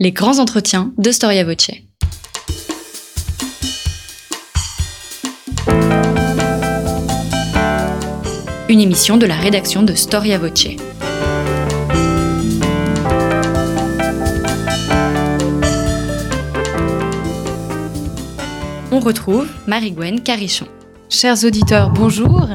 Les grands entretiens de Storia Voce. Une émission de la rédaction de Storia Voce. On retrouve Marie-Gwen Carichon. Chers auditeurs, bonjour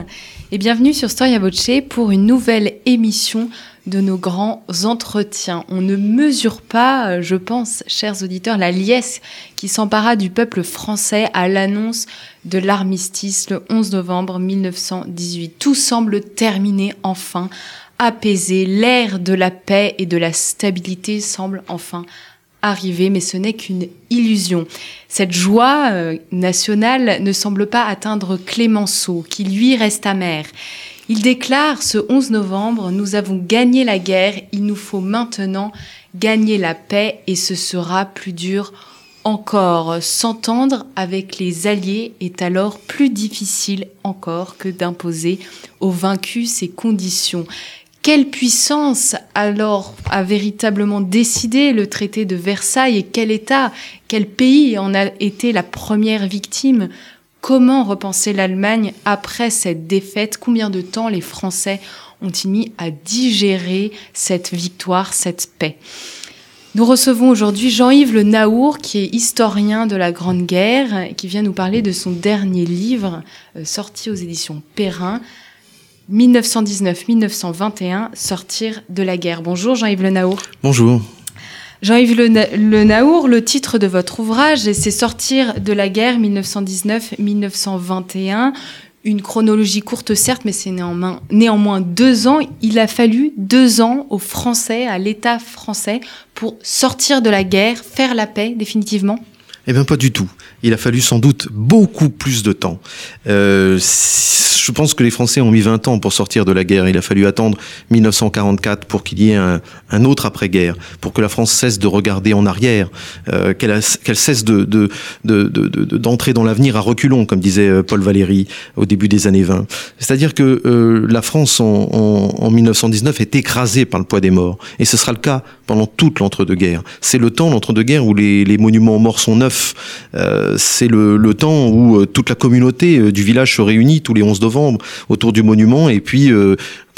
et bienvenue sur Storia Voce pour une nouvelle émission de nos grands entretiens. On ne mesure pas, euh, je pense, chers auditeurs, la liesse qui s'empara du peuple français à l'annonce de l'armistice le 11 novembre 1918. Tout semble terminé enfin, apaisé, l'ère de la paix et de la stabilité semble enfin arriver, mais ce n'est qu'une illusion. Cette joie euh, nationale ne semble pas atteindre Clémenceau, qui lui reste amer. Il déclare ce 11 novembre, nous avons gagné la guerre, il nous faut maintenant gagner la paix et ce sera plus dur encore. S'entendre avec les alliés est alors plus difficile encore que d'imposer aux vaincus ces conditions. Quelle puissance alors a véritablement décidé le traité de Versailles et quel État, quel pays en a été la première victime? Comment repenser l'Allemagne après cette défaite? Combien de temps les Français ont-ils mis à digérer cette victoire, cette paix? Nous recevons aujourd'hui Jean-Yves Le Naour, qui est historien de la Grande Guerre, qui vient nous parler de son dernier livre, euh, sorti aux éditions Perrin, 1919-1921, Sortir de la guerre. Bonjour Jean-Yves Le Naour. Bonjour. Jean-Yves le, Naour, le titre de votre ouvrage, c'est Sortir de la guerre 1919-1921. Une chronologie courte certes, mais c'est néanmoins, deux ans. Il a fallu deux ans aux Français, à l'État français, pour sortir de la guerre, faire la paix définitivement Eh bien pas du tout. Il a fallu sans doute beaucoup plus de temps. Euh, je pense que les Français ont mis 20 ans pour sortir de la guerre. Il a fallu attendre 1944 pour qu'il y ait un, autre après-guerre, pour que la France cesse de regarder en arrière, euh, qu'elle cesse de, de, de, d'entrer dans l'avenir à reculons, comme disait euh, Paul Valéry au début des années 20. C'est-à-dire que euh, la France en, en, en 1919 est écrasée par le poids des morts. Et ce sera le cas pendant toute l'entre-deux-guerres. C'est le temps, l'entre-deux-guerres, où les, les, monuments morts sont neufs. Euh, c'est le, temps où euh, toute la communauté euh, du village se réunit tous les 11 novembre autour du monument et puis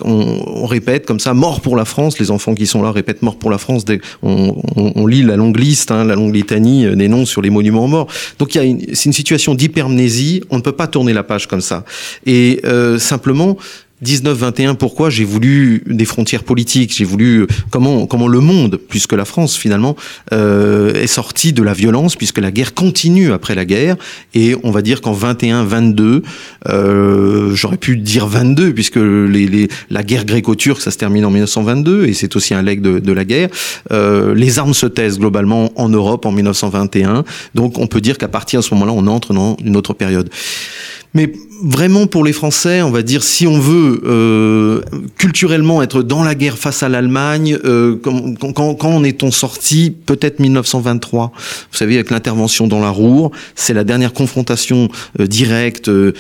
on, répète comme ça mort pour la France. Les enfants qui sont là répètent mort pour la France. On, lit la longue liste, hein, la longue litanie des noms sur les monuments morts. Donc c'est une situation d'hypermnésie. On ne peut pas tourner la page comme ça. Et simplement 19-21, pourquoi j'ai voulu des frontières politiques, j'ai voulu euh, comment comment le monde, puisque la France finalement euh, est sortie de la violence, puisque la guerre continue après la guerre, et on va dire qu'en 21-22, euh, j'aurais pu dire 22, puisque les, les la guerre gréco-turque ça se termine en 1922, et c'est aussi un leg de, de la guerre. Euh, les armes se taisent globalement en Europe en 1921, donc on peut dire qu'à partir de ce moment-là, on entre dans une autre période. Mais vraiment pour les Français, on va dire, si on veut euh, culturellement être dans la guerre face à l'Allemagne, euh, quand, quand, quand en est-on sorti Peut-être 1923. Vous savez, avec l'intervention dans la Roure, c'est la dernière confrontation euh, directe euh,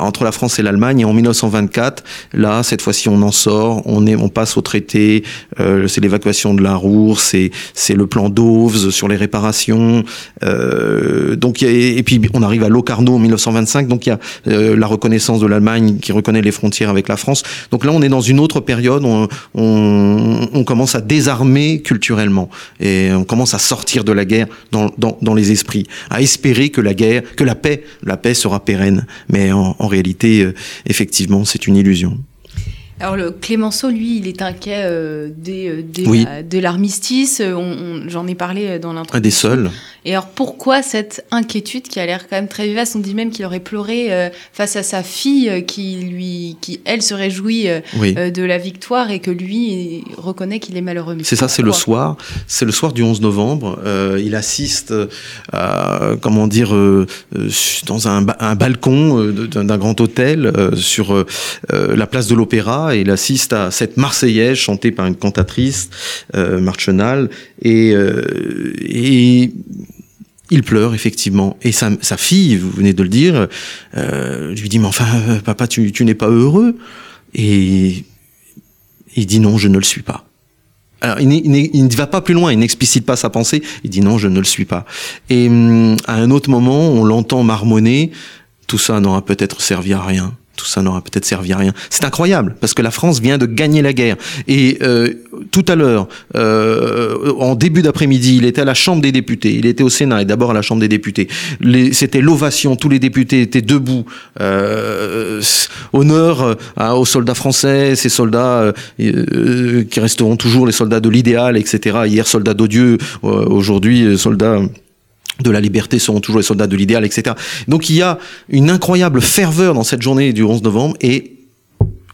entre la France et l'Allemagne. Et en 1924, là, cette fois-ci, on en sort, on, est, on passe au traité, euh, c'est l'évacuation de la Roure, c'est, le plan d'Oves sur les réparations. donc, et, et puis on arrive à Locarno en 1925. Donc, donc il y a euh, la reconnaissance de l'Allemagne qui reconnaît les frontières avec la France. Donc là, on est dans une autre période, on, on, on commence à désarmer culturellement et on commence à sortir de la guerre dans, dans, dans, les esprits, à espérer que la guerre, que la paix, la paix sera pérenne. Mais en, en réalité, euh, effectivement, c'est une illusion. Alors le Clémenceau, lui, il est inquiet euh, dès, euh, dès, oui. dès l'armistice. J'en ai parlé dans l'introduction. Des seuls. Et alors pourquoi cette inquiétude qui a l'air quand même très vivace? On dit même qu'il aurait pleuré euh, face à sa fille euh, qui lui, qui elle se réjouit euh, oui. de la victoire et que lui reconnaît qu'il est malheureux. C'est ça, c'est le soir. C'est le soir du 11 novembre. il assiste, à, comment dire, dans un, un balcon d'un grand hôtel sur la place de l'Opéra il assiste à cette Marseillaise chantée par une cantatrice Marchenal et, et il pleure effectivement. Et sa, fille, vous venez de le dire, euh, lui dit mais enfin euh, papa tu, tu n'es pas heureux. Et il dit non je ne le suis pas. Alors, il, ne va pas plus loin, il n'explicite pas sa pensée, il dit non, je ne le suis pas. Et hum, à un autre moment, on l'entend marmonner, tout ça n'aura peut-être servi à rien tout ça n'aura peut-être servi à rien. C'est incroyable parce que la France vient de gagner la guerre. Et euh, tout à l'heure, euh, en début d'après-midi, il était à la Chambre des députés, il était au Sénat et d'abord à la Chambre des députés. C'était l'ovation, tous les députés étaient debout. Euh, honneur aux soldats français, ces soldats qui resteront toujours les soldats de l'idéal, etc. Hier, soldats d'odieux, aujourd'hui, soldats de la liberté seront toujours les soldats de l'idéal, etc. Donc il y a une incroyable ferveur dans cette journée du 11 novembre et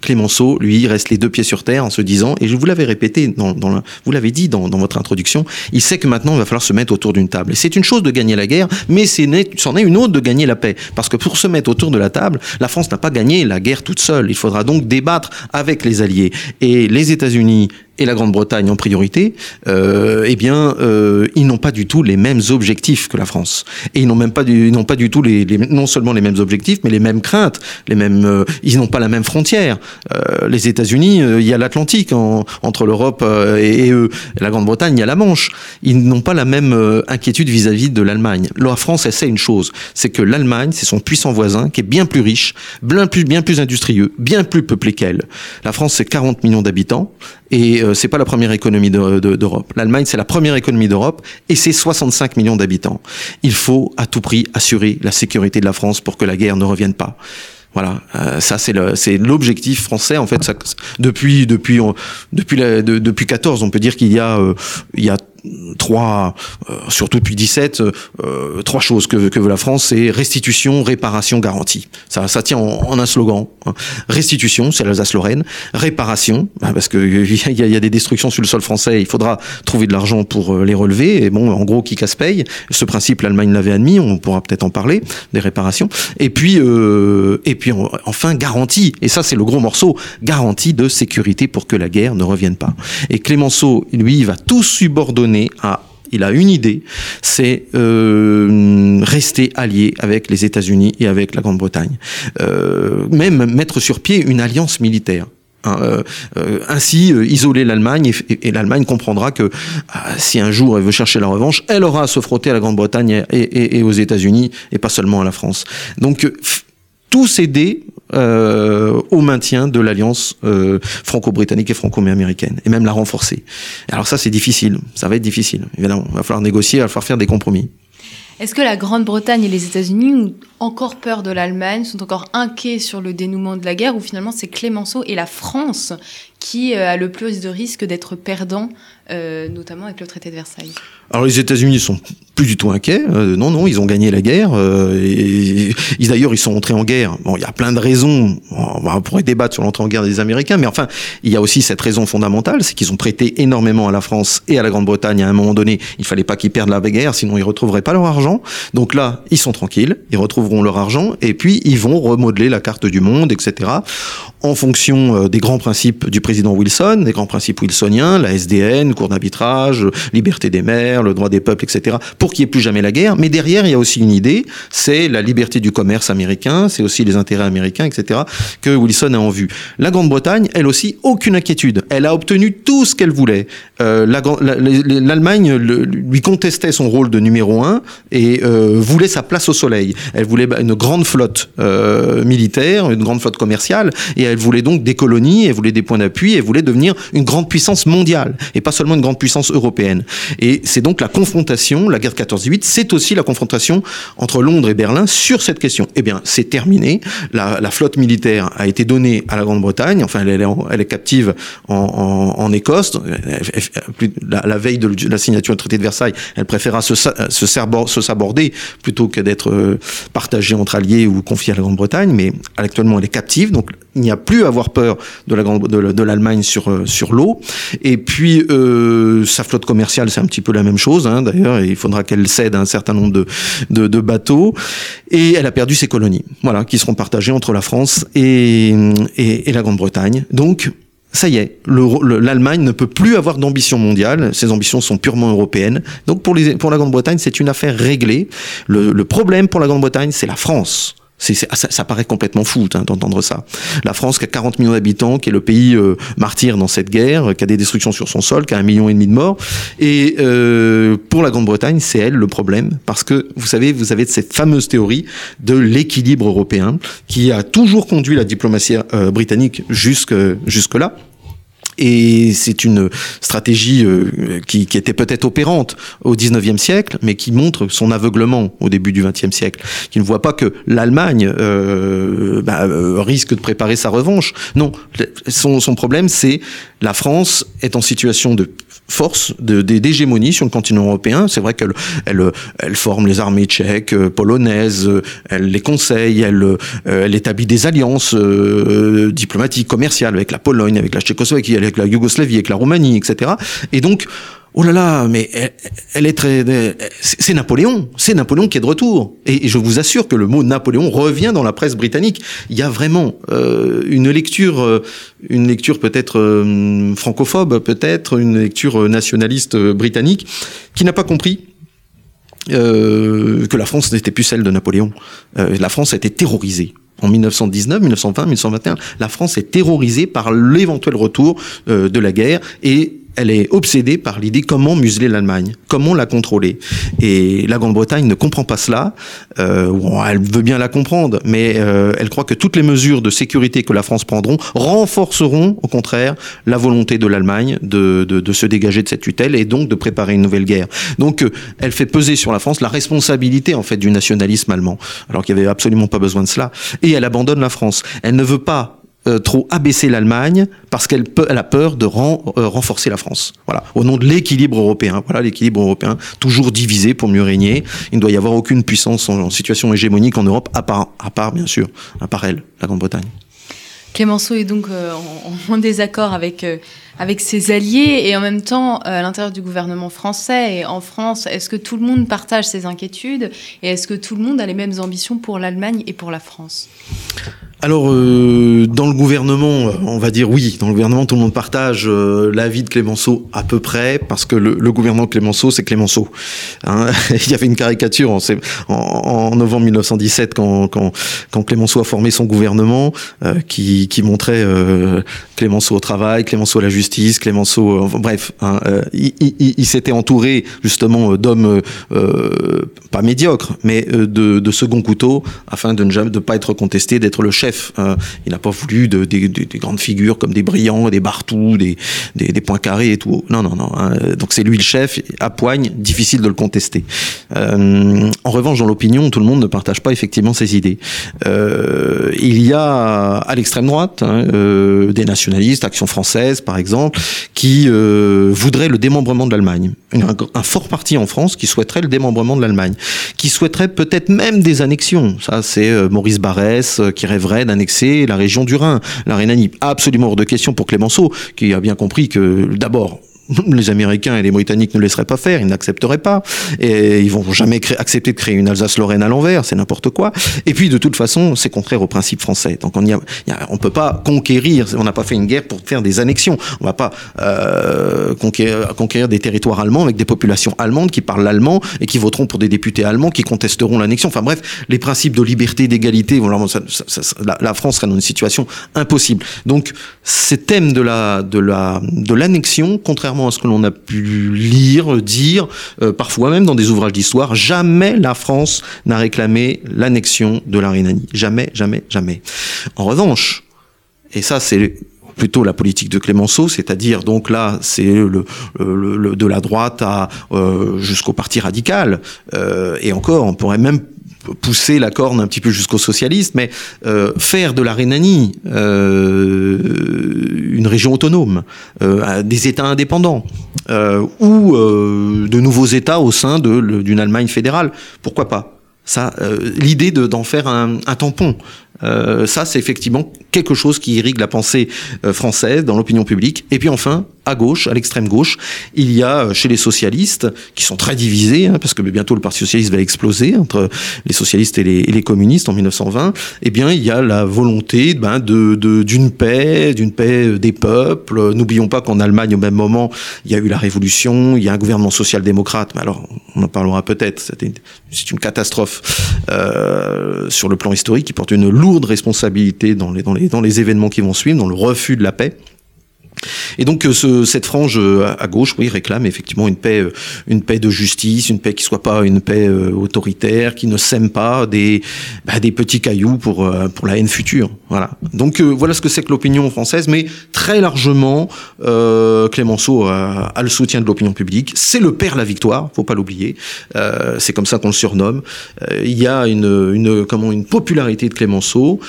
Clémenceau, lui, reste les deux pieds sur terre en se disant, et je vous l'avais répété, dans, dans vous l'avez dit dans, dans, votre introduction, il sait que maintenant il va falloir se mettre autour d'une table. Et c'est une chose de gagner la guerre, mais c'en est une autre de gagner la paix. Parce que pour se mettre autour de la table, la France n'a pas gagné la guerre toute seule. Il faudra donc débattre avec les alliés. Et les États-Unis et la Grande-Bretagne en priorité, euh, eh bien, euh, ils n'ont pas du tout les mêmes objectifs que la France. Et ils n'ont même pas du, n'ont pas du tout les, les, non seulement les mêmes objectifs, mais les mêmes craintes, les mêmes, euh, ils n'ont pas la même frontière. Euh, les États-Unis, euh, il y a l'Atlantique entre l'Europe euh, et, eux. la Grande-Bretagne, il y a la Manche. Ils n'ont pas la même inquiétude vis-à-vis -vis de l'Allemagne. La France, elle sait une chose, c'est que l'Allemagne, c'est son puissant voisin qui est bien plus riche, bien plus, bien plus industrieux, bien plus peuplé qu'elle. La France, c'est 40 millions d'habitants et euh, c'est pas la première économie d'Europe. De, L'Allemagne, c'est la première économie d'Europe et c'est 65 millions d'habitants. Il faut à tout prix assurer la sécurité de la France pour que la guerre ne revienne pas. Voilà, euh, ça c'est l'objectif français en fait. Depuis depuis depuis la, de, depuis 14, on peut dire qu'il y a euh, il y a trois, euh, surtout depuis 17, euh, trois choses que, que veut la France, c'est restitution, réparation, garantie. Ça, ça tient en, un slogan. Hein. Restitution, c'est l'Alsace-Lorraine. Réparation, bah, parce que il y, a, y, a, des destructions sur le sol français, il faudra trouver de l'argent pour euh, les relever. Et bon, en gros, qui casse paye? Ce principe, l'Allemagne l'avait admis. On pourra peut-être en parler des réparations. Et puis, euh, et puis enfin garantie. Et ça, c'est le gros morceau. Garantie de sécurité pour que la guerre ne revienne pas. Et Clémenceau, lui, va tout subordonner il a une idée, c'est euh, rester allié avec les États-Unis et avec la Grande-Bretagne. Euh, même mettre sur pied une alliance militaire. Hein, euh, ainsi isoler l'Allemagne et, l'Allemagne comprendra que si un jour elle veut chercher la revanche, elle aura à se frotter à la Grande-Bretagne et, et, aux États-Unis et pas seulement à la France. Donc tout céder euh, au maintien de l'alliance euh, franco-britannique et franco-américaine, et même la renforcer. Alors ça, c'est difficile, ça va être difficile. Évidemment, il va falloir négocier, il va falloir faire des compromis. Est-ce que la Grande-Bretagne et les États-Unis ont encore peur de l'Allemagne, sont encore inquiets sur le dénouement de la guerre, ou finalement c'est Clémenceau et la France qui euh, a le plus de risque d'être perdant, euh, notamment avec le traité de Versailles? Alors les États-Unis sont plus du tout inquiets. Euh, non, non, ils ont gagné la guerre. et, d'ailleurs, ils sont entrés en guerre. Bon, il y a plein de raisons. On pourrait débattre sur l'entrée en guerre des Américains, mais enfin, il y a aussi cette raison fondamentale, c'est qu'ils ont prêté énormément à la France et à la Grande-Bretagne. À un moment donné, il fallait pas qu'ils perdent la guerre, sinon ils retrouveraient pas leur argent. Donc là, ils sont tranquilles, ils retrouveront leur argent, et puis ils vont remodeler la carte du monde, etc. En fonction des grands principes du président Wilson, des grands principes wilsoniens, la SDN, cour d'arbitrage, liberté des mers, le droit des peuples, etc., pour qu'il n'y ait plus jamais la guerre. Mais derrière, il y a aussi une idée, c'est la liberté du commerce américain, c'est aussi les intérêts américains, etc., que Wilson a en vue. La Grande-Bretagne, elle aussi, aucune inquiétude. Elle a obtenu tout ce qu'elle voulait. Euh, L'Allemagne lui contestait son rôle de numéro un et euh, voulait sa place au soleil. Elle voulait une grande flotte euh, militaire, une grande flotte commerciale, et elle voulait donc des colonies, elle voulait des points d'appui et voulait devenir une grande puissance mondiale et pas seulement une grande puissance européenne. Et c'est donc la confrontation, la guerre de 14-18, c'est aussi la confrontation entre Londres et Berlin sur cette question. Eh bien, c'est terminé. La, flotte militaire a été donnée à la Grande-Bretagne. Enfin, elle est, captive en, Écosse. La, veille de la signature du traité de Versailles, elle préféra se, se, saborder plutôt que d'être euh, partagée entre alliés ou confiée à la Grande-Bretagne. Mais actuellement, elle est captive. Donc, il n'y a plus à avoir peur de l'Allemagne sur euh, sur l'eau. Et puis euh, sa flotte commerciale, c'est un petit peu la même chose. Hein, D'ailleurs, il faudra qu'elle cède un certain nombre de, de, bateaux. Et elle a perdu ses colonies, voilà, qui seront partagées entre la France et, et, la Grande-Bretagne. Donc ça y est, l'Allemagne ne peut plus avoir d'ambition mondiale, ses ambitions sont purement européennes. Donc pour, les, pour la Grande-Bretagne, c'est une affaire réglée. Le problème pour la Grande-Bretagne, c'est la France C'est, ça, ça, paraît complètement fou hein, d'entendre ça. La France, qui a 40 millions d'habitants, qui est le pays euh, martyr dans cette guerre, qui a des destructions sur son sol, qui a un million et demi de morts. Et euh, pour la Grande-Bretagne, c'est elle le problème, parce que vous savez, vous avez cette fameuse théorie de l'équilibre européen qui a toujours conduit la diplomatie euh, britannique jusque jusque là. Et c'est une stratégie euh, qui, qui, était peut-être opérante au 19e siècle, mais qui montre son aveuglement au début du 20e siècle, qui ne voit pas que l'Allemagne euh, bah, euh, risque de préparer sa revanche. Non, son, son problème, c'est la France est en situation de force d'hégémonie sur le continent européen. C'est vrai qu'elle elle, elle forme les armées tchèques, euh, polonaises, euh, elle les conseille, elle, euh, elle établit des alliances diplomatiques, commerciales avec la Pologne, avec la Tchécoslovaquie, avec la Yougoslavie, avec la Roumanie, etc. Et donc, Oh là là, mais elle, est très. C'est Napoléon, c'est Napoléon qui est de retour. Et, je vous assure que le mot Napoléon revient dans la presse britannique. Il y a vraiment euh, une lecture, euh, une lecture peut-être euh, francophobe, peut-être une lecture nationaliste britannique, qui n'a pas compris que la France n'était plus celle de Napoléon. la France a été terrorisée en 1919, 1920, 1921, la France est terrorisée par l'éventuel retour de la guerre et elle est obsédée par l'idée comment museler l'Allemagne, comment la contrôler. Et la Grande-Bretagne ne comprend pas cela. Euh, elle veut bien la comprendre, mais euh, elle croit que toutes les mesures de sécurité que la France prendront renforceront, au contraire, la volonté de l'Allemagne de, de, de, se dégager de cette tutelle et donc de préparer une nouvelle guerre. Donc, euh, elle fait peser sur la France la responsabilité en fait du nationalisme allemand, alors qu'il n'y avait absolument pas besoin de cela. Et elle abandonne la France. Elle ne veut pas euh, trop abaisser l'Allemagne parce qu'elle elle a peur de euh, renforcer la France. Voilà, au nom de l'équilibre européen. Voilà, l'équilibre européen toujours divisé pour mieux régner. Il ne doit y avoir aucune puissance en, situation hégémonique en Europe à part, à part bien sûr, à part elle, la Grande-Bretagne. Clémenceau est donc euh, en, désaccord avec avec ses alliés et en même temps à l'intérieur du gouvernement français et en France, est-ce que tout le monde partage ses inquiétudes et est-ce que tout le monde a les mêmes ambitions pour l'Allemagne et pour la France? Alors, euh, dans le gouvernement, on va dire oui. Dans le gouvernement, tout le monde partage euh, l'avis de Clémenceau à peu près, parce que le, le gouvernement Clémenceau, c'est Clémenceau. Hein Il y avait une caricature en, en, novembre 1917, quand, quand, quand, Clémenceau a formé son gouvernement, euh, qui, qui, montrait euh, Clémenceau au travail, Clémenceau à la justice, Clémenceau... bref, hein, il, il, il s'était entouré justement d'hommes pas médiocres, mais de, de second couteau, afin de ne jamais de pas être contesté, d'être le chef Hein. il n'a pas voulu de, des grandes figures comme des brillants, des Bartou, des, des, points carrés et tout. Non, non, non. Hein. Donc c'est lui le chef, à poigne, difficile de le contester. Euh, en revanche, dans l'opinion, tout le monde ne partage pas effectivement ses idées. Euh, il y a à l'extrême droite hein, euh, des nationalistes, Action française par exemple, qui voudraient le démembrement de l'Allemagne. Un, un, fort parti en France qui souhaiterait le démembrement de l'Allemagne, qui souhaiterait peut-être même des annexions. Ça, c'est Maurice Barrès qui rêverait d'annexer la région du Rhin, la Rhénanie. Absolument hors de question pour Clémenceau, qui a bien compris que d'abord, les Américains et les Britanniques ne laisseraient pas faire, ils n'accepteraient pas, et ils vont jamais accepter de créer une Alsace-Lorraine à l'envers, c'est n'importe quoi. Et puis de toute façon, c'est contraire aux principes français. Donc on y a, on peut pas conquérir, on n'a pas fait une guerre pour faire des annexions. On va pas euh, conquérir, conquérir des territoires allemands avec des populations allemandes qui parlent l'allemand et qui voteront pour des députés allemands qui contesteront l'annexion. Enfin bref, les principes de liberté, d'égalité, la France serait dans une situation impossible. Donc ces thèmes de la de la de l'annexion, contrairement à ce que l'on a pu lire, dire, euh, parfois même dans des ouvrages d'histoire, jamais la France n'a réclamé l'annexion de la Rhénanie. Jamais, jamais, jamais. En revanche, et ça c'est plutôt la politique de Clémenceau, c'est-à-dire donc là c'est le, de la droite euh, jusqu'au parti radical euh, et encore on pourrait même pousser la corne un petit peu jusqu'au socialiste, mais euh, faire de la Rhénanie euh, une région autonome, euh, des États indépendants, euh, ou euh, de nouveaux États au sein d'une Allemagne fédérale, pourquoi pas? Ça, l'idée d'en faire un, un, tampon Euh, ça, c'est effectivement quelque chose qui irrigue la pensée euh, française dans l'opinion publique. Et puis enfin, à gauche, à l'extrême gauche, il y a euh, chez les socialistes, qui sont très divisés, hein, parce que bientôt le Parti socialiste va exploser entre les socialistes et les, communistes en 1920, eh bien, il y a la volonté ben, d'une paix, d'une paix des peuples. N'oublions pas qu'en Allemagne, au même moment, il y a eu la révolution, il y a un gouvernement social-démocrate, mais alors, on en parlera peut-être, c'est une catastrophe euh, sur le plan historique, qui porte une lourde responsabilité dans les événements qui vont suivre, dans le refus de la paix. Et donc euh, ce, cette frange euh, à gauche, oui, réclame effectivement une paix, euh, une paix de justice, une paix qui soit pas une paix autoritaire, qui ne sème pas des, bah, des petits cailloux pour pour la haine future. Voilà. Donc voilà ce que c'est que l'opinion française, mais très largement, euh, Clémenceau a, a, le soutien de l'opinion publique. C'est le père la victoire, faut pas l'oublier. Euh, c'est comme ça qu'on le surnomme. Euh, il y a une, une comment une popularité de Clémenceau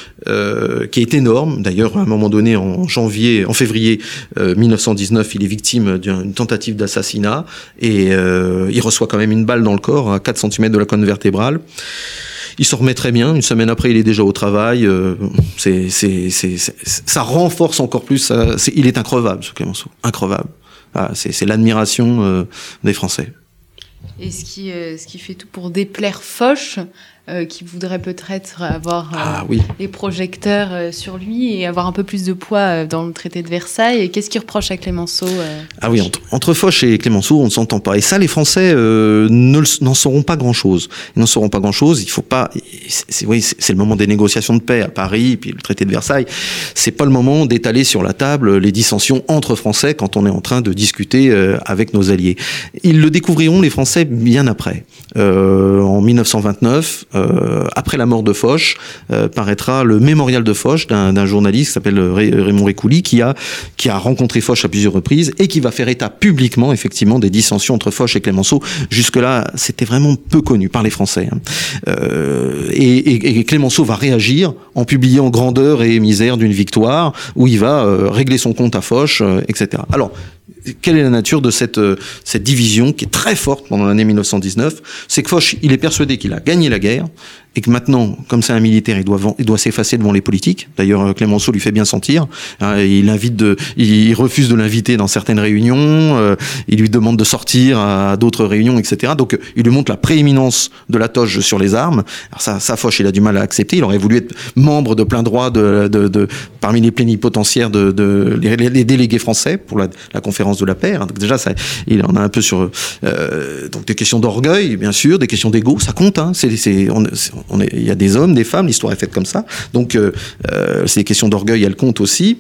qui est énorme. D'ailleurs, à un moment donné, en janvier, en février 1919, euh, il est victime d'une tentative d'assassinat et euh, il reçoit quand même une balle dans le corps à 4 cm de la colonne vertébrale. Il s'en remet très bien. Une semaine après, il est déjà au travail. Euh, c'est, ça renforce encore plus. il est increvable, ce Clémenceau. Increvable. Ah, c'est, l'admiration des Français. Et ce qui, ce qui fait tout pour déplaire Foch, euh, qui voudrait peut-être avoir euh, ah, oui. les projecteurs euh, sur lui et avoir un peu plus de poids dans le traité de Versailles. Qu'est-ce qu'il reproche à Clémenceau Ah oui, entre, entre, Foch et Clémenceau, on ne s'entend pas. Et ça, les Français n'en sauront pas grand-chose. Ils n'en sauront pas grand-chose. Il faut pas. C'est oui, c'est le moment des négociations de paix à Paris, puis le traité de Versailles. C'est pas le moment d'étaler sur la table les dissensions entre Français quand on est en train de discuter avec nos alliés. Ils le découvriront les Français bien après. en 1929 euh, après la mort de Foch, euh, paraîtra le mémorial de Foch d'un journaliste qui s'appelle Raymond Récouli, qui a, qui a rencontré Foch à plusieurs reprises et qui va faire état publiquement, effectivement, des dissensions entre Foch et Clémenceau. Jusque-là, c'était vraiment peu connu par les Français. Hein. Euh, et, et, Clémenceau va réagir en publiant Grandeur et misère d'une victoire, où il va euh, régler son compte à Foch, etc. Alors, quelle est la nature de cette, euh, cette division qui est très forte pendant l'année 1919 C'est que Foch, il est persuadé qu'il a gagné la guerre, et que maintenant, comme c'est un militaire, il doit, il doit s'effacer devant les politiques. D'ailleurs, euh, Clémenceau lui fait bien sentir. Hein, il invite de, il refuse de l'inviter dans certaines réunions. Euh, il lui demande de sortir à d'autres réunions, etc. Donc, il lui montre la prééminence de la toge sur les armes. Alors ça, ça Foch, il a du mal à accepter. Il aurait voulu être membre de plein droit de, de, de parmi les plénipotentiaires de, de délégués français pour la, conférence de la paix. Donc déjà, ça, il en a un peu sur euh, donc des questions d'orgueil, bien sûr, des questions d'ego, ça compte. Hein, c'est, on, il y a des hommes, des femmes, l'histoire est faite comme ça. Donc, euh, euh, c'est des questions d'orgueil, elles comptent aussi.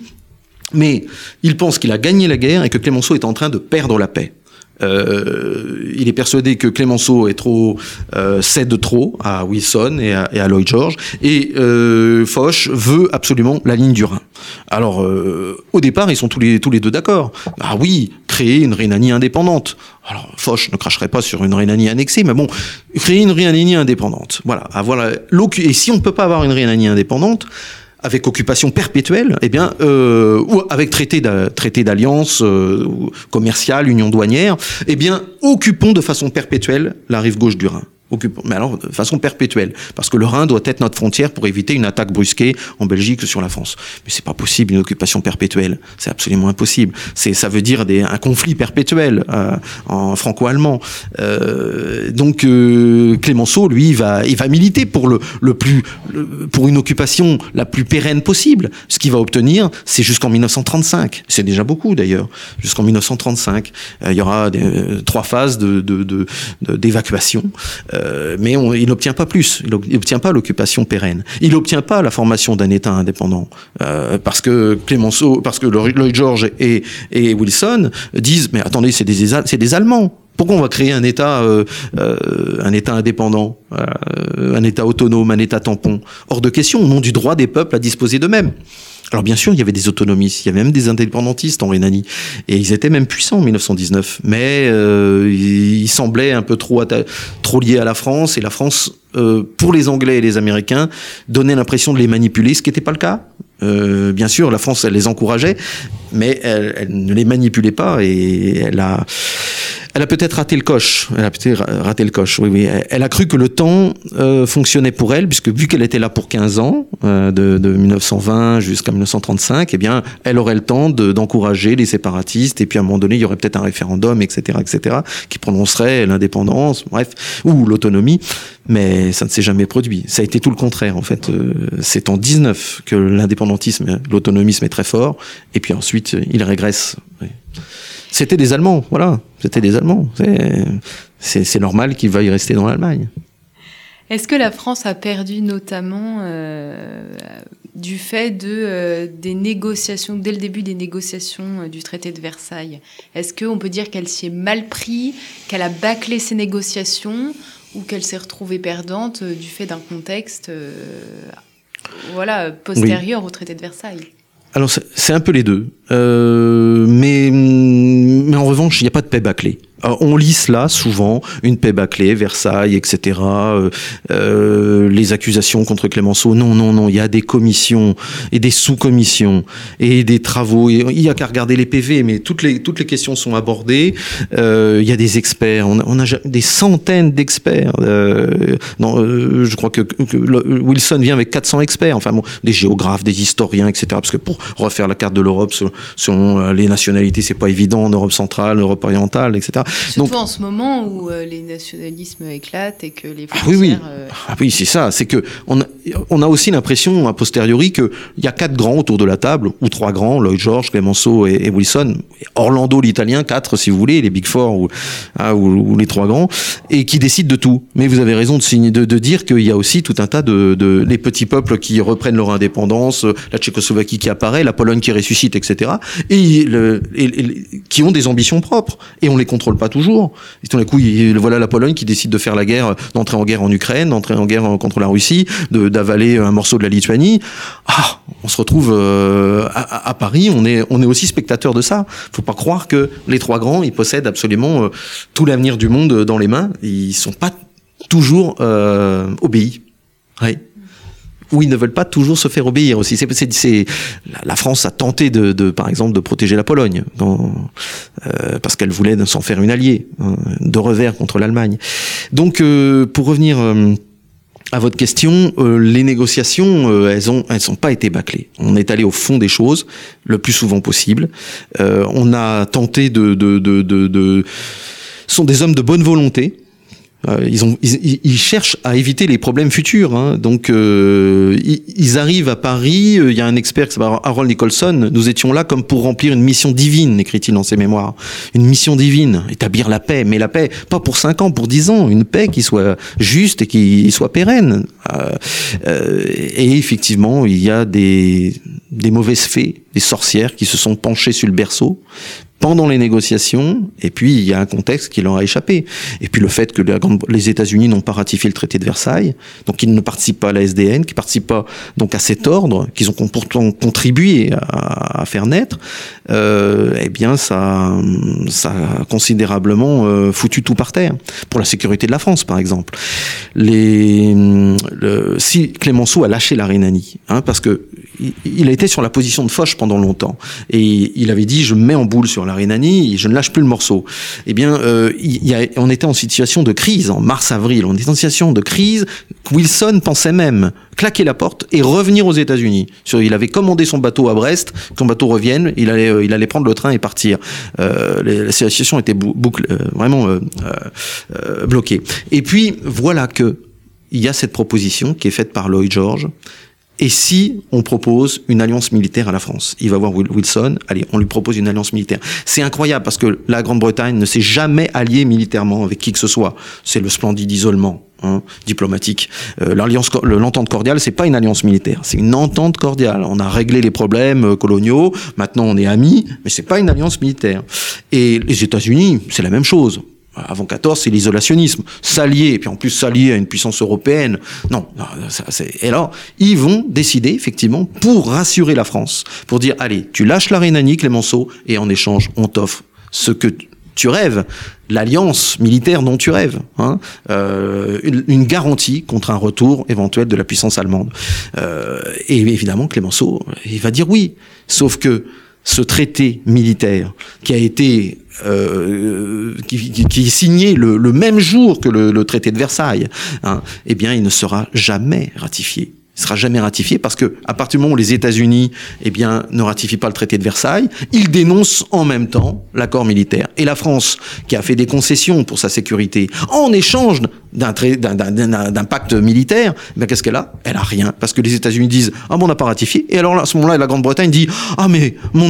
Mais il pense qu'il a gagné la guerre et que Clémenceau est en train de perdre la paix. Euh, il est persuadé que Clémenceau est trop euh, cède trop à Wilson et à, et à Lloyd George et euh, Foch veut absolument la ligne du Rhin. Alors euh, au départ ils sont tous les tous les deux d'accord. Ah oui, créer une Rhénanie indépendante. Alors Foch ne cracherait pas sur une Rhénanie annexée, mais bon, créer une Rhénanie indépendante. Voilà, avoir et si on ne peut pas avoir une Rhénanie indépendante, avec occupation perpétuelle, eh bien, euh, ou avec traité d'alliance euh, commerciale, union douanière, eh bien, occupons de façon perpétuelle la rive gauche du Rhin mais alors de façon perpétuelle, parce que le Rhin doit être notre frontière pour éviter une attaque brusquée en Belgique sur la France. Mais c'est pas possible une occupation perpétuelle, c'est absolument impossible. C'est ça veut dire un conflit perpétuel euh, en franco-allemand. Euh, donc euh, Clémenceau, lui, il va, il va militer pour le, le plus, pour une occupation la plus pérenne possible. Ce qu'il va obtenir, c'est jusqu'en 1935. C'est déjà beaucoup d'ailleurs. Jusqu'en 1935, euh, il y aura trois phases d'évacuation. Euh, mais on, il n'obtient pas plus. Il n'obtient pas l'occupation pérenne. Il n'obtient pas la formation d'un État indépendant euh, parce que Clémenceau, parce que Lloyd George et, Wilson disent mais attendez, c'est des c'est des Allemands. Pourquoi on va créer un État, euh, un État indépendant, un État autonome, un État tampon? Hors de question, au nom du droit des peuples à disposer d'eux-mêmes. Alors bien sûr, il y avait des autonomistes, il y avait même des indépendantistes en Rhénanie, et ils étaient même puissants en 1919, mais euh, ils, semblaient un peu trop, trop liés à la France, et la France, euh, pour les Anglais et les Américains, donnait l'impression de les manipuler, ce qui n'était pas le cas. Euh, bien sûr, la France, elle les encourageait, mais elle, elle, ne les manipulait pas, et elle a Elle a peut-être raté le coche. Elle a peut-être raté le coche. Oui, oui. Elle a cru que le temps euh, fonctionnait pour elle, puisque vu qu'elle était là pour 15 ans, euh, de, de, 1920 jusqu'à 1935, eh bien, elle aurait le temps d'encourager les séparatistes. Et puis à un moment donné, il y aurait peut-être un référendum, etc., etc., qui prononcerait l'indépendance, bref, ou l'autonomie. Mais ça ne s'est jamais produit. Ça a été tout le contraire, en fait. Euh, c'est en 19 que l'indépendantisme, l'autonomisme est très fort, et puis ensuite, il régresse. Oui. C'était des Allemands, voilà. C'était des Allemands. C'est normal qu'ils veuillent rester dans l'Allemagne. Est-ce que la France a perdu notamment euh, du fait de, euh, des négociations, dès le début des négociations euh, du traité de Versailles? Est-ce qu'on peut dire qu'elle s'y est mal pris, qu'elle a bâclé ses négociations ou qu'elle s'est retrouvée perdante du fait d'un contexte voilà, postérieur oui. au traité de Versailles? Alors c'est un peu les deux, mais, mais en revanche il n'y a pas de paix bâclée. Euh, on lit cela souvent, une paix bâclée, Versailles, etc. Euh, euh, les accusations contre Clémenceau. Non, non, non. Il y a des commissions et des sous-commissions et des travaux. il y a qu'à regarder les PV, mais toutes les toutes les questions sont abordées. Euh, il y a des experts. On a, des centaines d'experts. Euh, je crois que, que, Wilson vient avec 400 experts. Enfin bon, des géographes, des historiens, etc. Parce que pour refaire la carte de l'Europe selon, selon les nationalités, c'est pas évident en Europe centrale, Europe orientale, etc. Surtout Donc, en ce moment où euh, les nationalismes éclatent et que les frontières... Ah oui, oui, euh... ah oui c'est ça. C'est que on a, on a aussi l'impression, a posteriori, qu'il y a quatre grands autour de la table, ou trois grands, Lloyd George, Clemenceau et, et Wilson, Orlando l'italien, quatre si vous voulez, les Big Four ou, ah, ou, ou, les trois grands, et qui décident de tout. Mais vous avez raison de, signer, de, de dire qu'il y a aussi tout un tas de, de les petits peuples qui reprennent leur indépendance, la Tchécoslovaquie qui apparaît, la Pologne qui ressuscite, etc. Et, qui ont des ambitions propres. Et on les contrôle pas toujours. Et tout d'un coup, il, voilà la Pologne qui décide de faire la guerre, d'entrer en guerre en Ukraine, d'entrer en guerre contre la Russie, d'avaler un morceau de la Lituanie. Ah, on se retrouve euh, à, Paris, on est, on est aussi spectateur de ça. Faut pas croire que les trois grands, ils possèdent absolument euh, tout l'avenir du monde dans les mains. Ils sont pas toujours euh, obéis. Où ils ne veulent pas toujours se faire obéir aussi. C'est, la France a tenté de, de, par exemple, de protéger la Pologne dans, euh, parce qu'elle voulait s'en faire une alliée hein, de revers contre l'Allemagne. Donc, euh, pour revenir euh, à votre question, euh, les négociations, euh, elles ont, elles sont pas été bâclées. On est allé au fond des choses le plus souvent possible. Euh, on a tenté de, de, de, de, de sont des hommes de bonne volonté. Euh, ils, ont, ils, ils, cherchent à éviter les problèmes futurs. Hein. Donc, euh, ils, ils, arrivent à Paris. Euh, il y a un expert qui Harold Nicholson. Nous étions là comme pour remplir une mission divine, écrit-il dans ses mémoires. Une mission divine, établir la paix. Mais la paix, pas pour cinq ans, pour dix ans. Une paix qui soit juste et qui soit pérenne. Euh, et effectivement, il y a des, des mauvaises fées, des sorcières qui se sont penchées sur le berceau pendant les négociations, et puis il y a un contexte qui leur a échappé. Et puis le fait que les États-Unis n'ont pas ratifié le traité de Versailles, donc ils ne participent pas à la SDN, qui participent pas donc à cet ordre, qu'ils ont pourtant contribué à, faire naître, euh, eh bien ça, ça a considérablement euh, foutu tout par terre pour la sécurité de la France, par exemple. Les, le, si Clémenceau a lâché la Rhénanie, hein, parce que il a été sur la position de Foch pendant longtemps, et il avait dit je mets en boule sur la Rhénanie, je ne lâche plus le morceau. Eh bien, euh, on était en situation de crise en mars-avril. On était en situation de crise. Wilson pensait même claquer la porte et revenir aux États-Unis. Il avait commandé son bateau à Brest, son bateau revienne, il allait, il allait prendre le train et partir. Euh, la situation était euh, vraiment euh, euh, bloquée. Et puis voilà que il y a cette proposition qui est faite par Lloyd George et si on propose une alliance militaire à la France? Il va voir Wilson, allez, on lui propose une alliance militaire. C'est incroyable parce que la Grande-Bretagne ne s'est jamais alliée militairement avec qui que ce soit. C'est le splendide isolement hein, diplomatique. Euh, l'alliance, l'entente cordiale, c'est pas une alliance militaire, c'est une entente cordiale. On a réglé les problèmes euh, coloniaux, maintenant on est amis, mais c'est pas une alliance militaire. Et les États-Unis, c'est la même chose. Avant 14, c'est l'isolationnisme. S'allier, et puis en plus s'allier à une puissance européenne. Non, ça, et alors, ils vont décider, effectivement, pour rassurer la France, pour dire, allez, tu lâches la Rhénanie, Clémenceau, et en échange, on t'offre ce que tu rêves, l'alliance militaire dont tu rêves, hein, euh, une, une, garantie contre un retour éventuel de la puissance allemande. Euh, et évidemment, Clémenceau, il va dire oui. Sauf que ce traité militaire qui a été euh, qui, est signé le, même jour que le, le traité de Versailles, hein, eh bien, il ne sera jamais ratifié il sera jamais ratifié parce que à partir du moment où les États-Unis eh bien ne ratifient pas le traité de Versailles, ils dénoncent en même temps l'accord militaire. Et la France, qui a fait des concessions pour sa sécurité en échange d'un d'un pacte militaire, ben qu'est-ce qu'elle a? Elle a rien parce que les États-Unis disent ah bon on n'a pas ratifié. Et alors à ce moment-là, la Grande-Bretagne dit ah mais mon,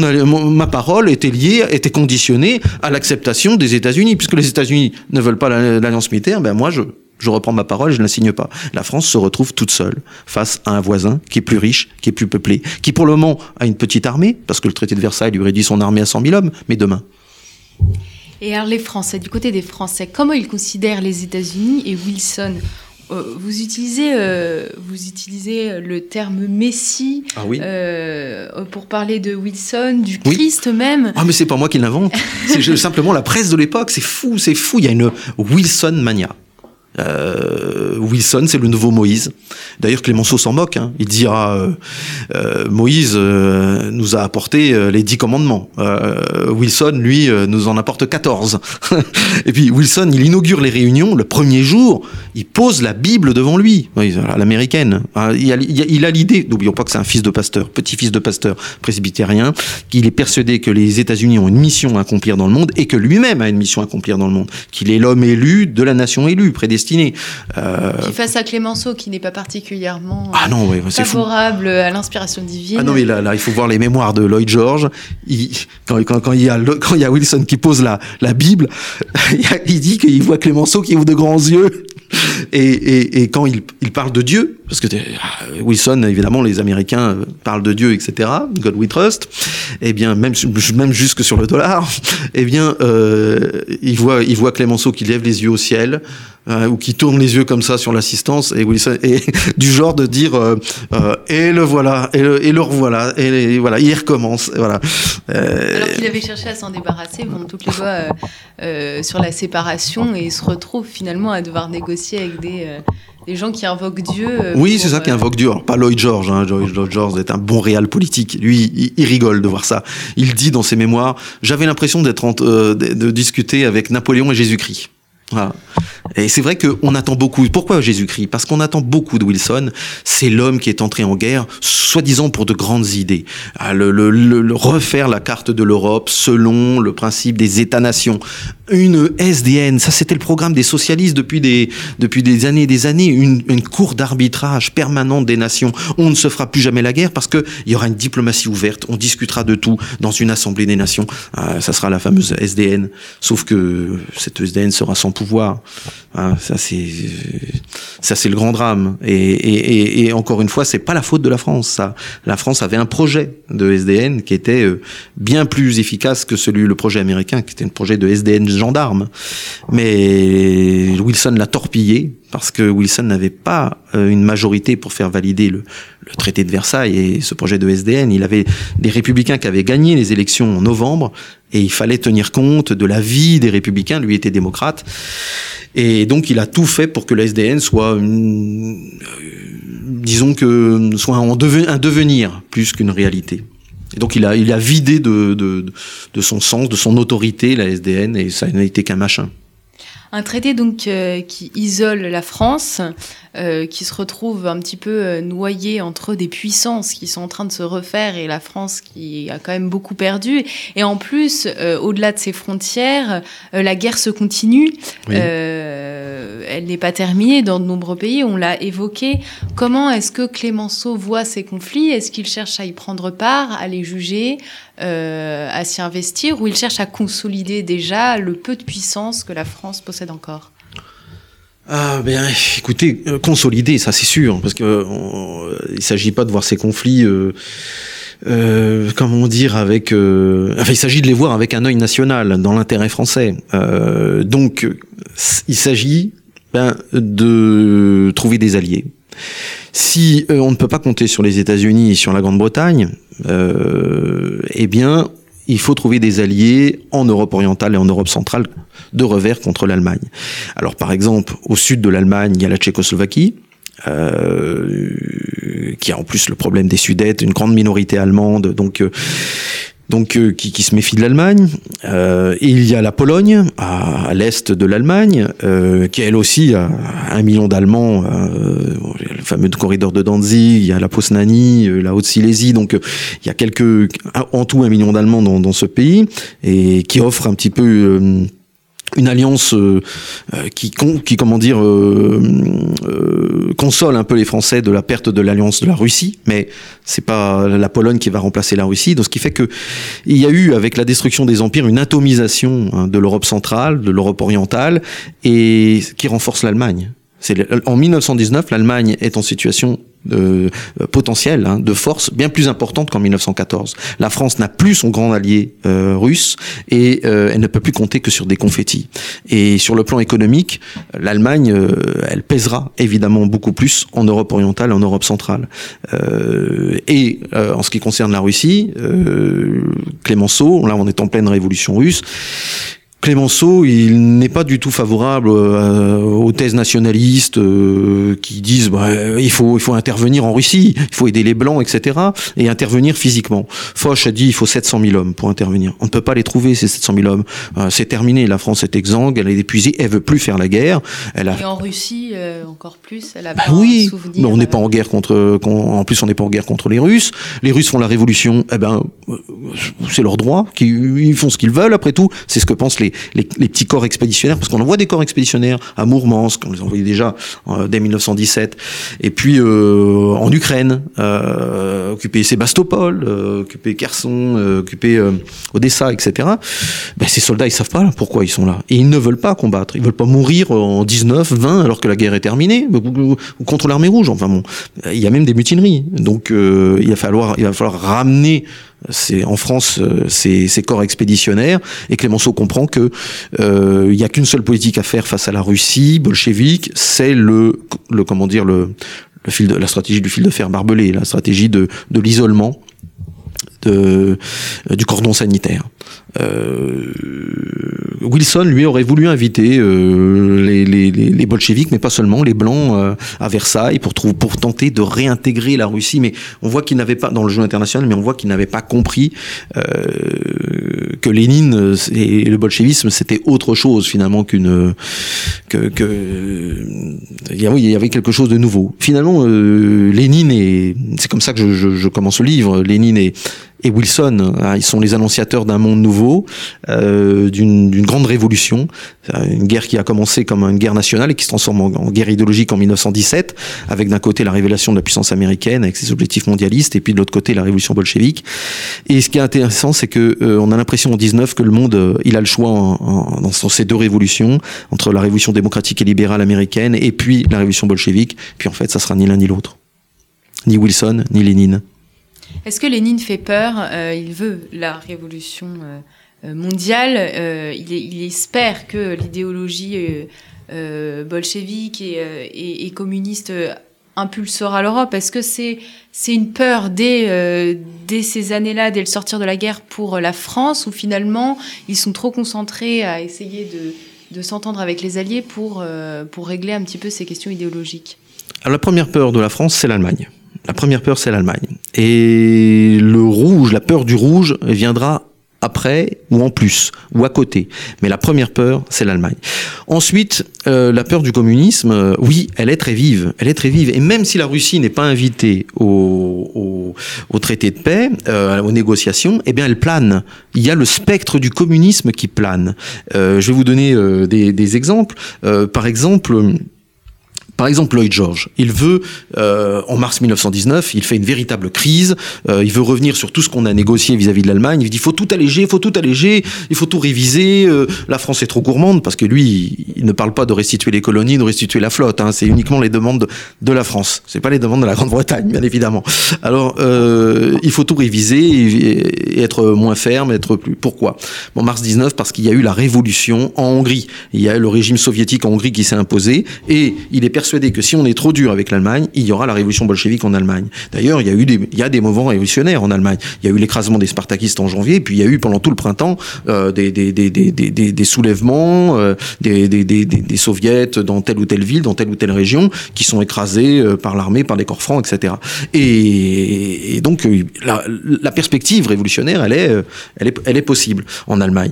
ma parole était liée, était conditionnée à l'acceptation des États-Unis puisque les États-Unis ne veulent pas l'alliance militaire. Ben moi je je reprends ma parole, je ne la signe pas. La France se retrouve toute seule face à un voisin qui est plus riche, qui est plus peuplé, qui pour le moment a une petite armée, parce que le traité de Versailles lui réduit son armée à 100 000 hommes, mais demain. Et alors les Français, du côté des Français, comment ils considèrent les États-Unis et Wilson euh, vous utilisez, euh, vous utilisez le terme Messie ah oui. euh, pour parler de Wilson, du Christ oui. même. Ah mais c'est pas moi qui l'invente, c'est simplement la presse de l'époque. C'est fou, c'est fou. Il y a une Wilson mania. Euh, Wilson, c'est le nouveau Moïse. D'ailleurs, Clémenceau s'en moque. Hein. Il dira euh, euh, Moïse nous a apporté les dix commandements. Wilson, lui, nous en apporte 14. Et puis Wilson, il inaugure les réunions le premier jour. Il pose la Bible devant lui, l'américaine. Il a l'idée, n'oublions pas que c'est un fils de pasteur, petit-fils de pasteur presbytérien, qu'il est persuadé que les États-Unis ont une mission à accomplir dans le monde et que lui-même a une mission à accomplir dans le monde. Qu'il est l'homme élu de la nation élue, prédestiné destinée. Euh... Face à Clémenceau, qui n'est pas particulièrement ah non, ouais, favorable à l'inspiration divine. Ah non, mais là, là, il faut voir les mémoires de Lloyd George. Il, quand, quand, quand, il y a, quand il y a Wilson qui pose la, la Bible, il dit qu'il voit Clémenceau qui ouvre de grands yeux. Et, et, et quand il, il, parle de Dieu, parce que Wilson, évidemment, les Américains parlent de Dieu, etc., God we trust, eh bien, même, même jusque sur le dollar, eh bien, euh, il, voit, il voit Clémenceau qui lève les yeux au ciel, euh, ou qui tourne les yeux comme ça sur l'assistance, et, Wilson, et du genre de dire, euh, euh, et le voilà, et le, et le revoilà, et, voilà, il recommence, et voilà. Alors qu'il avait cherché à s'en débarrasser, bon, toutes les voix sur la séparation, et il se retrouve finalement à devoir négocier avec des des gens qui invoquent Dieu. Euh, oui, c'est ça qui invoque Dieu. Alors, pas Lloyd George. Hein. Lloyd George est un bon réal politique. Lui, il, il, rigole de voir ça. Il dit dans ses mémoires J'avais l'impression d'être euh, de, de, discuter avec Napoléon et Jésus-Christ. Voilà. Et c'est vrai qu'on attend beaucoup. Pourquoi Jésus-Christ? Parce qu'on attend beaucoup de Wilson. C'est l'homme qui est entré en guerre, soi-disant pour de grandes idées. Ah, le, le, le, refaire la carte de l'Europe selon le principe des États-nations. Une SDN, ça c'était le programme des socialistes depuis des, depuis des années et des années. Une, une cour d'arbitrage permanente des nations. On ne se fera plus jamais la guerre parce qu'il y aura une diplomatie ouverte. On discutera de tout dans une assemblée des nations. Ah, ça sera la fameuse SDN. Sauf que cette SDN sera sans pouvoir. Ah, ça c'est ça c'est le grand drame. Et, et, et encore une fois, c'est pas la faute de la France. Ça, la France avait un projet de SDN qui était euh, bien plus efficace que celui le projet américain, qui était un projet de SDN gendarme. Mais Wilson l'a torpillé parce que Wilson n'avait pas euh, une majorité pour faire valider le, le, traité de Versailles et ce projet de SDN. Il avait des républicains qui avaient gagné les élections en novembre et il fallait tenir compte de la vie des républicains. Lui était démocrate. Et donc il a tout fait pour que la SDN soit, une, disons que soit un, devenir plus qu'une réalité. Et donc il a, il a vidé de, de, de son sens, de son autorité la SDN, et ça n'a été qu'un machin. Un traité donc euh, qui isole la France, euh, qui se retrouve un petit peu euh, noyé entre des puissances qui sont en train de se refaire et la France qui a quand même beaucoup perdu. Et en plus, au-delà de ses frontières, la guerre se continue. Oui. Elle n'est pas terminée dans de nombreux pays. On l'a évoqué. Comment est-ce que Clémenceau voit ces conflits? Est-ce qu'il cherche à y prendre part, à les juger, à s'y investir, ou il cherche à consolider déjà le peu de puissance que la France possède encore? Ah ben, écoutez, euh, consolider, ça c'est sûr, parce que euh, il s'agit pas de voir ces conflits, euh, euh, comment dire, avec, euh, enfin, il s'agit de les voir avec un œil national, dans l'intérêt français. Euh, donc, il s'agit ben, de trouver des alliés. Si on ne peut pas compter sur les États-Unis et sur la Grande-Bretagne, eh bien, il faut trouver des alliés en Europe orientale et en Europe centrale de revers contre l'Allemagne. Alors par exemple, au sud de l'Allemagne, il y a la Tchécoslovaquie, euh, qui a en plus le problème des Sudètes, une grande minorité allemande. Donc, euh, donc euh, qui, qui, se méfie de l'Allemagne. Euh, il y a la Pologne, à, à l'est de l'Allemagne, euh, qui elle aussi a un million d'Allemands, euh, le fameux corridor de Danzig, il y a la Posnanie, euh, la Haute-Silésie, donc il y a quelques, en tout un million d'Allemands dans, dans, ce pays, et qui offre un petit peu une alliance euh, qui, qui, comment dire, euh, euh, console un peu les Français de la perte de l'alliance de la Russie, mais c'est pas la Pologne qui va remplacer la Russie. Donc, ce qui fait que il y a eu, avec la destruction des empires, une atomisation hein, de l'Europe centrale, de l'Europe orientale, et qui renforce l'Allemagne. En 1919, l'Allemagne est en situation euh, potentiel hein, de force bien plus importante qu'en 1914. La France n'a plus son grand allié euh, russe et euh, elle ne peut plus compter que sur des confettis. Et sur le plan économique, l'Allemagne, euh, elle pèsera évidemment beaucoup plus en Europe orientale et en Europe centrale. Euh, et en ce qui concerne la Russie, Clémenceau, là on est en pleine révolution russe, Clémenceau, il n'est pas du tout favorable euh, aux thèses nationalistes euh, qui disent bah, il faut il faut intervenir en Russie, il faut aider les blancs, etc. et intervenir physiquement. Foch a dit il faut 700 000 hommes pour intervenir. On ne peut pas les trouver ces 700 000 hommes. Euh, c'est terminé. La France est exsangue, elle est épuisée, elle veut plus faire la guerre. Elle a... Et en Russie encore plus. Elle a bah oui, mais on n'est pas en guerre contre. En plus, on n'est pas en guerre contre les Russes. Les Russes font la révolution. Eh ben, c'est leur droit. Ils font ce qu'ils veulent. Après tout, c'est ce que pensent les les, petits corps expéditionnaires, parce qu'on envoie des corps expéditionnaires à Mourmansk, on les envoyait déjà euh, dès 1917, et puis euh, en Ukraine, euh, occuper Sébastopol, euh, occuper Kherson, euh, occuper Odessa, etc. Ben, ces soldats, ils savent pas pourquoi ils sont là, et ils ne veulent pas combattre, ils veulent pas mourir en 19, 20, alors que la guerre est terminée, ou, contre l'armée rouge. Enfin bon, il y a même des mutineries, donc il va falloir, il va falloir ramener c'est en France euh, ces, corps expéditionnaires et Clémenceau comprend que euh, il y a qu'une seule politique à faire face à la Russie bolchevique, c'est le, le comment dire le, le fil de la stratégie du fil de fer barbelé, la stratégie de, de l'isolement du cordon sanitaire. Euh, Wilson, lui, aurait voulu inviter euh, les, les, les, bolcheviks, mais pas seulement, les blancs euh, à Versailles pour, pour tenter de réintégrer la Russie. Mais on voit qu'il n'avait pas, dans le jeu international, mais on voit qu'il n'avait pas compris euh, que Lénine et le bolchevisme, c'était autre chose finalement qu'une... Que, que, il y avait quelque chose de nouveau. Finalement, Lénine, et c'est comme ça que je, je, je commence le livre, Lénine est et Wilson. Hein, ils sont les annonciateurs d'un monde nouveau, euh, d'une grande révolution, une guerre qui a commencé comme une guerre nationale et qui se transforme en, guerre idéologique en 1917, avec d'un côté la révélation de la puissance américaine avec ses objectifs mondialistes, et puis de l'autre côté la révolution bolchevique. Et ce qui est intéressant, c'est que euh, on a l'impression en 19 que le monde, euh, il a le choix en, dans ces deux révolutions, entre la révolution démocratique et libérale américaine et puis la révolution bolchevique. Puis en fait, ça sera ni l'un ni l'autre, ni Wilson ni Lénine. Est-ce que Lénine fait peur euh, Il veut la révolution euh, euh, mondiale. Il, espère que l'idéologie bolchevique et, communiste impulsera l'Europe? Est-ce que c'est une peur dès, ces années-là, dès le sortir de la guerre pour la France, ou finalement ils sont trop concentrés à essayer de, s'entendre avec les Alliés pour, régler un petit peu ces questions idéologiques? La première peur de la France, c'est l'Allemagne. La première peur, c'est l'Allemagne. Et le rouge, la peur du rouge viendra après ou en plus ou à côté. Mais la première peur, c'est l'Allemagne. Ensuite, euh, la peur du communisme, euh, oui, elle est très vive. Elle est très vive. Et même si la Russie n'est pas invitée au, au, traité de paix, euh, aux négociations, eh bien, elle plane. Il y a le spectre du communisme qui plane. Je vais vous donner des, des, exemples. par exemple, par exemple, Lloyd George, il veut, euh, en mars 1919, il fait une véritable crise, euh, il veut revenir sur tout ce qu'on a négocié vis-à-vis de l'Allemagne, il dit il faut tout alléger, il faut tout alléger, il faut tout réviser, euh, la France est trop gourmande, parce que lui, il ne parle pas de restituer les colonies, de restituer la flotte, hein, c'est uniquement les demandes de, la France, c'est pas les demandes de la Grande-Bretagne, bien évidemment. Alors, euh, il faut tout réviser et, et, être moins ferme, être plus... Pourquoi? Bon, mars 19, parce qu'il y a eu la révolution en Hongrie, il y a eu le régime soviétique en Hongrie qui s'est imposé, et il est persuadé que si on est trop dur avec l'Allemagne, il y aura la révolution bolchevique en Allemagne. D'ailleurs, il y a eu des, il y a des mouvements révolutionnaires en Allemagne. Il y a eu l'écrasement des spartakistes en janvier, puis il y a eu pendant tout le printemps euh, des, des, des, des, soulèvements, euh, des, des, soviets dans telle ou telle ville, dans telle ou telle région, qui sont écrasés euh, par l'armée, par des corps francs, etc. Et, donc euh, la, la, perspective révolutionnaire, elle est, euh, elle est, elle est possible en Allemagne.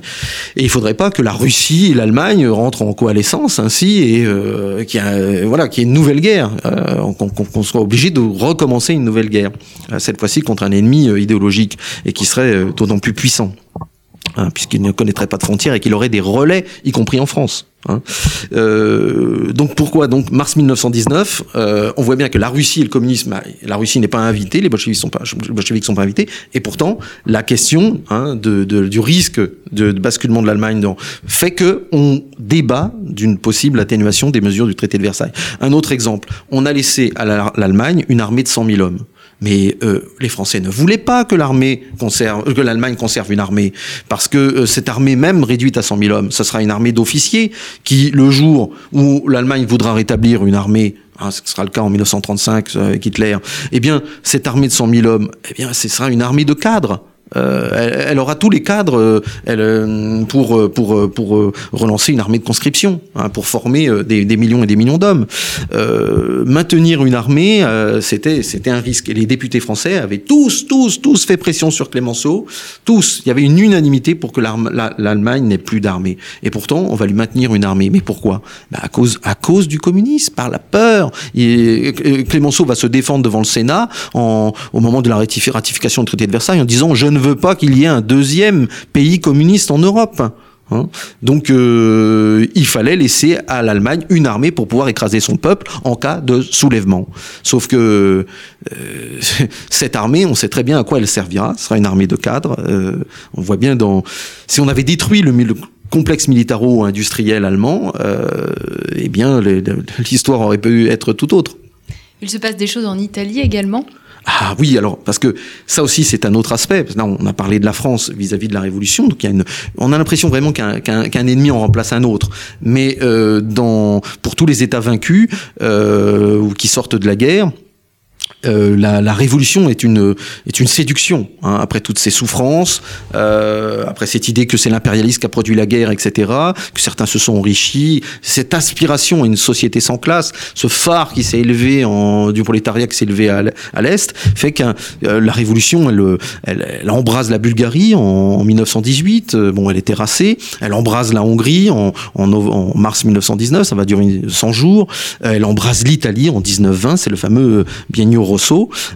Et il faudrait pas que la Russie et l'Allemagne rentrent en coalescence ainsi et y a, voilà, qu'il y ait une nouvelle guerre, euh, qu'on qu soit obligé de recommencer une nouvelle guerre, cette fois-ci contre un ennemi idéologique et qui serait d'autant plus puissant. Hein, puisqu'il ne connaîtrait pas de frontières et qu'il aurait des relais, y compris en France. Hein. Euh, donc pourquoi donc mars 1919 euh, On voit bien que la Russie et le communisme, la Russie n'est pas invitée, les bolcheviks sont pas, les bolcheviks sont pas invités, et pourtant la question hein, de, de, du risque de, de basculement de l'Allemagne fait que on débat d'une possible atténuation des mesures du traité de Versailles. Un autre exemple, on a laissé à l'Allemagne une armée de 100 000 hommes. Mais euh, les Français ne voulaient pas que l'armée conserve, que l'Allemagne conserve une armée, parce que euh, cette armée même réduite à 100 000 hommes, ce sera une armée d'officiers qui, le jour où l'Allemagne voudra rétablir une armée hein, ce sera le cas en 1935 avec Hitler, eh bien, cette armée de 100 000 hommes, eh bien, ce sera une armée de cadres. Euh, elle, elle, aura tous les cadres euh, elle, euh, pour, pour, pour relancer une armée de conscription, hein, pour former des, des, millions et des millions d'hommes. maintenir une armée, c'était c'était un risque. Et les députés français avaient tous, tous, tous fait pression sur Clémenceau. Tous. Il y avait une unanimité pour que l'Allemagne n'ait plus d'armée. Et pourtant, on va lui maintenir une armée. Mais pourquoi? Bah à, cause, à cause du communisme, par la peur. Et Clémenceau va se défendre devant le Sénat en, au moment de la ratification du traité de Versailles en disant je ne veut pas qu'il y ait un deuxième pays communiste en Europe. Hein Donc euh, il fallait laisser à l'Allemagne une armée pour pouvoir écraser son peuple en cas de soulèvement. Sauf que euh, cette armée, on sait très bien à quoi elle servira. Ce sera une armée de cadres. Euh, on voit bien dans si on avait détruit le, le complexe militaro-industriel allemand, eh bien l'histoire aurait pu être tout autre. Il se passe des choses en Italie également? Ah oui, alors parce que ça aussi c'est un autre aspect. Là, on a parlé de la France vis-à-vis -vis de la Révolution, donc il y a une, on a l'impression vraiment qu'un qu qu ennemi en remplace un autre. Mais euh, pour tous les États vaincus euh, ou qui sortent de la guerre, euh, la, la, révolution est une, est une séduction, hein, après toutes ces souffrances, euh, après cette idée que c'est l'impérialisme qui a produit la guerre, etc., que certains se sont enrichis, cette aspiration à une société sans classe, ce phare qui s'est élevé en, du prolétariat qui s'est élevé à, l'Est, fait que euh, la révolution, elle, elle, elle, embrase la Bulgarie en, en 1918, euh, bon, elle est terrassée, elle embrase la Hongrie en, en, mars 1919, ça va durer 100 jours, elle embrase l'Italie en 1920, c'est le fameux Biennio